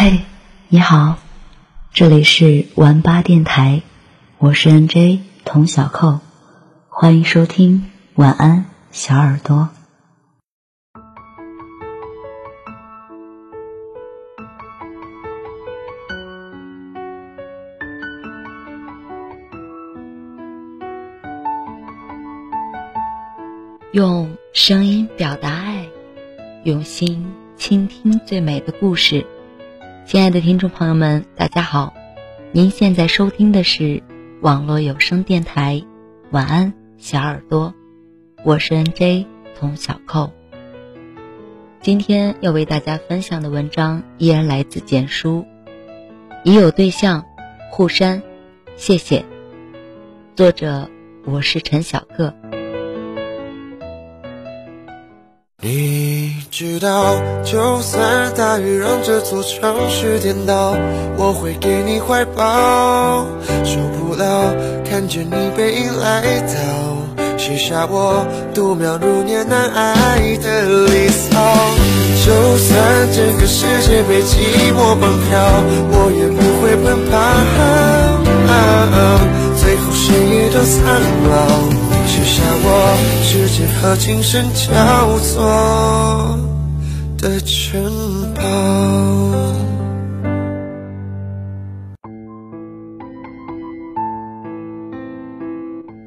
嘿，你好，这里是玩吧电台，我是 NJ 童小扣，欢迎收听晚安小耳朵。用声音表达爱，用心倾听最美的故事。亲爱的听众朋友们，大家好，您现在收听的是网络有声电台《晚安小耳朵》，我是 NJ 童小扣。今天要为大家分享的文章依然来自简书，已有对象，互删，谢谢。作者我是陈小个。你知道，就算大雨让这座城市颠倒，我会给你怀抱。受不了看见你背影来到，写下我度秒如年难挨的离骚。就算整个世界被寂寞绑票，我也不会奔跑。最后谁也都苍老。写下我时间和今生交错的城堡。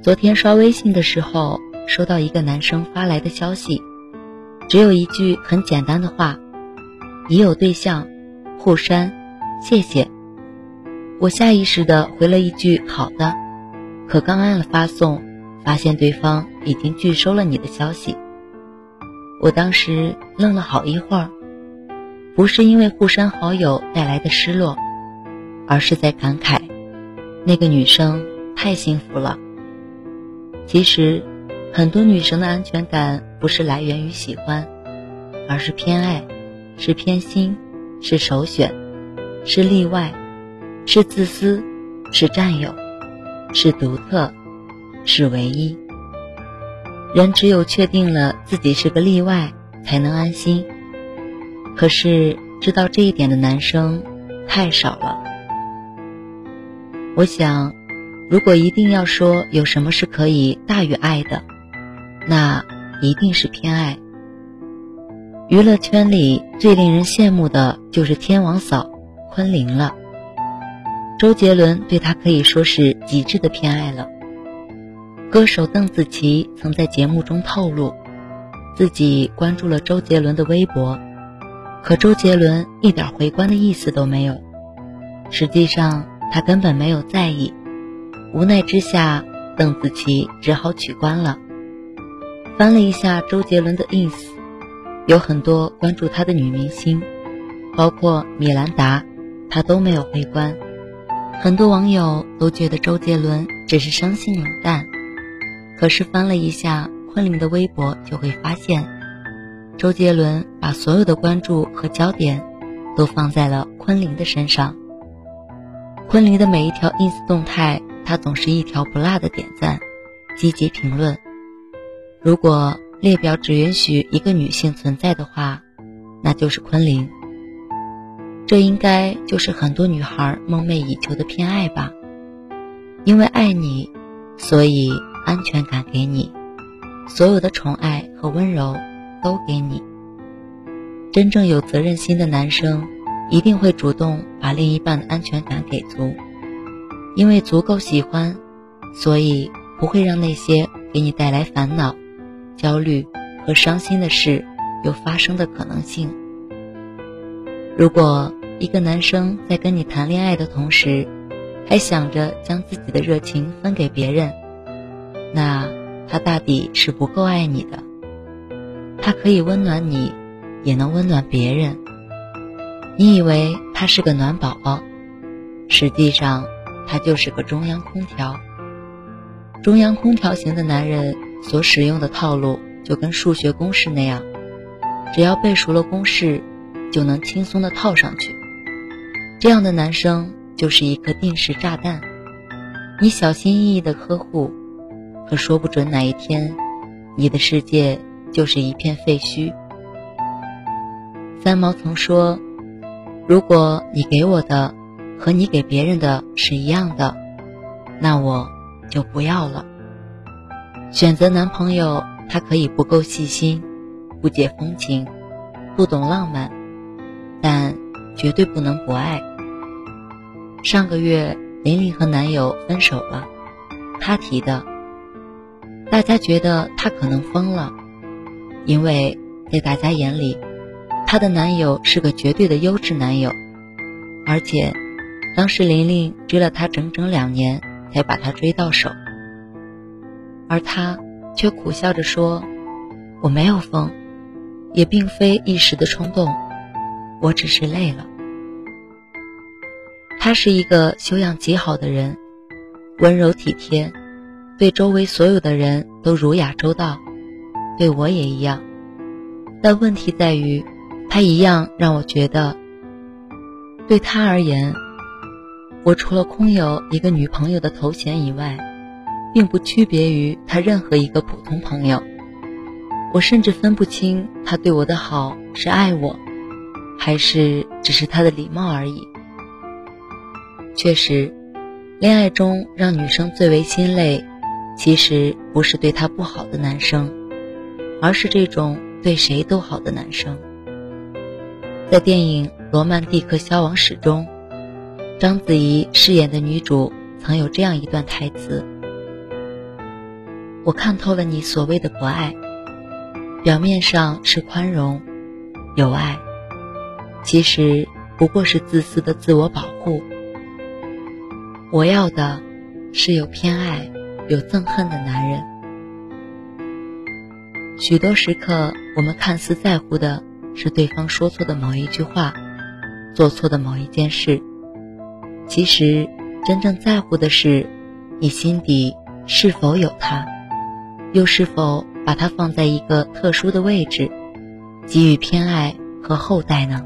昨天刷微信的时候，收到一个男生发来的消息，只有一句很简单的话：“已有对象，互删，谢谢。”我下意识的回了一句“好的”，可刚按了发送。发现对方已经拒收了你的消息，我当时愣了好一会儿，不是因为互删好友带来的失落，而是在感慨，那个女生太幸福了。其实，很多女生的安全感不是来源于喜欢，而是偏爱，是偏心，是首选，是例外，是自私，是占有，是独特。是唯一。人只有确定了自己是个例外，才能安心。可是知道这一点的男生太少了。我想，如果一定要说有什么是可以大于爱的，那一定是偏爱。娱乐圈里最令人羡慕的就是天王嫂昆凌了。周杰伦对她可以说是极致的偏爱了。歌手邓紫棋曾在节目中透露，自己关注了周杰伦的微博，可周杰伦一点回关的意思都没有。实际上，他根本没有在意。无奈之下，邓紫棋只好取关了。翻了一下周杰伦的 ins，有很多关注他的女明星，包括米兰达，他都没有回关。很多网友都觉得周杰伦只是生性冷淡。可是翻了一下昆凌的微博，就会发现，周杰伦把所有的关注和焦点都放在了昆凌的身上。昆凌的每一条 ins 动态，他总是一条不落的点赞，积极评论。如果列表只允许一个女性存在的话，那就是昆凌。这应该就是很多女孩梦寐以求的偏爱吧？因为爱你，所以。安全感给你，所有的宠爱和温柔都给你。真正有责任心的男生，一定会主动把另一半的安全感给足，因为足够喜欢，所以不会让那些给你带来烦恼、焦虑和伤心的事有发生的可能性。如果一个男生在跟你谈恋爱的同时，还想着将自己的热情分给别人，那他大抵是不够爱你的。他可以温暖你，也能温暖别人。你以为他是个暖宝宝，实际上他就是个中央空调。中央空调型的男人所使用的套路就跟数学公式那样，只要背熟了公式，就能轻松的套上去。这样的男生就是一颗定时炸弹，你小心翼翼的呵护。可说不准哪一天，你的世界就是一片废墟。三毛曾说：“如果你给我的和你给别人的是一样的，那我就不要了。选择男朋友，他可以不够细心，不解风情，不懂浪漫，但绝对不能不爱。上个月，玲玲和男友分手了，她提的。大家觉得她可能疯了，因为在大家眼里，她的男友是个绝对的优质男友，而且当时玲玲追了他整整两年才把他追到手。而他却苦笑着说：“我没有疯，也并非一时的冲动，我只是累了。”他是一个修养极好的人，温柔体贴，对周围所有的人都儒雅周到，对我也一样。但问题在于，他一样让我觉得，对他而言，我除了空有一个女朋友的头衔以外。并不区别于他任何一个普通朋友，我甚至分不清他对我的好是爱我，还是只是他的礼貌而已。确实，恋爱中让女生最为心累，其实不是对他不好的男生，而是这种对谁都好的男生。在电影《罗曼蒂克消亡史》中，章子怡饰演的女主曾有这样一段台词。我看透了你所谓的博爱，表面上是宽容、有爱，其实不过是自私的自我保护。我要的是有偏爱、有憎恨的男人。许多时刻，我们看似在乎的是对方说错的某一句话，做错的某一件事，其实真正在乎的是你心底是否有他。又是否把他放在一个特殊的位置，给予偏爱和厚待呢？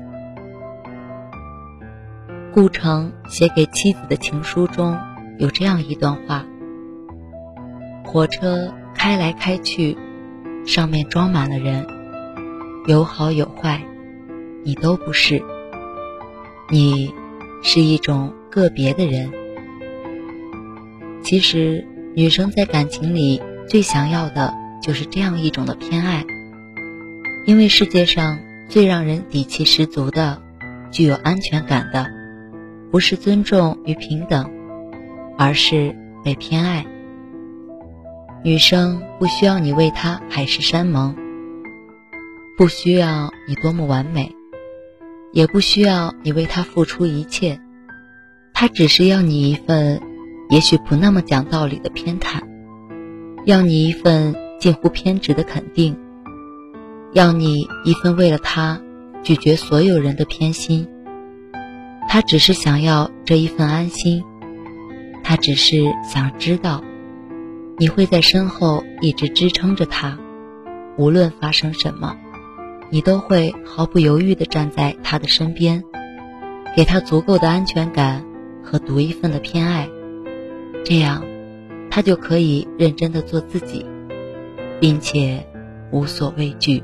顾城写给妻子的情书中有这样一段话：火车开来开去，上面装满了人，有好有坏，你都不是。你是一种个别的人。其实，女生在感情里。最想要的就是这样一种的偏爱，因为世界上最让人底气十足的、具有安全感的，不是尊重与平等，而是被偏爱。女生不需要你为她海誓山盟，不需要你多么完美，也不需要你为她付出一切，她只是要你一份，也许不那么讲道理的偏袒。要你一份近乎偏执的肯定，要你一份为了他拒绝所有人的偏心。他只是想要这一份安心，他只是想知道你会在身后一直支撑着他，无论发生什么，你都会毫不犹豫地站在他的身边，给他足够的安全感和独一份的偏爱，这样。他就可以认真的做自己，并且无所畏惧。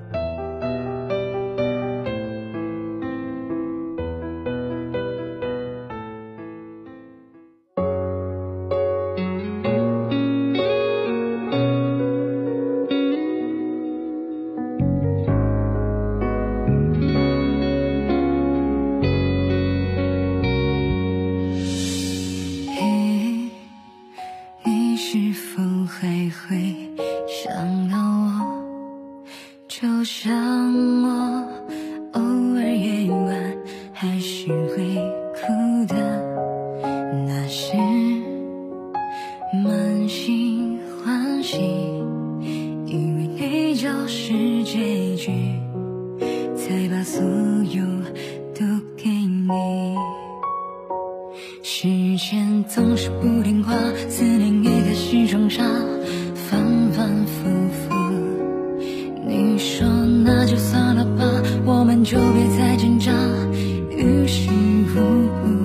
就别再挣扎，于事无补。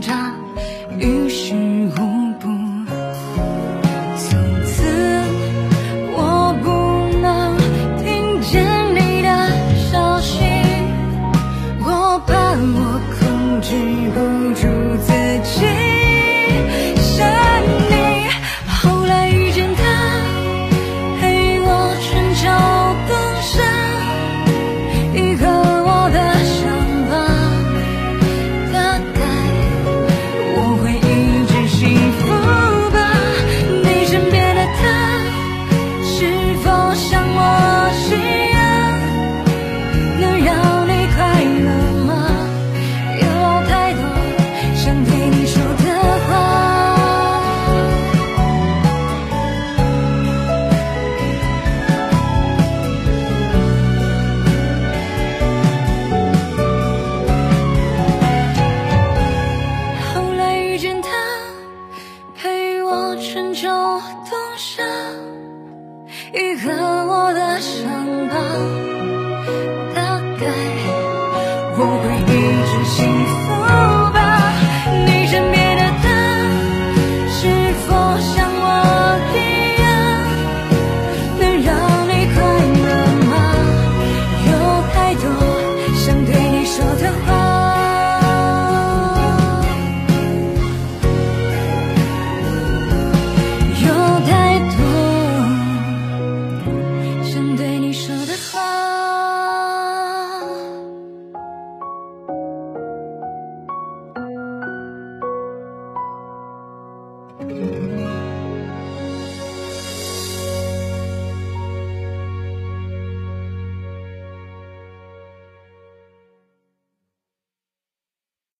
扎于是。该我会一直幸福。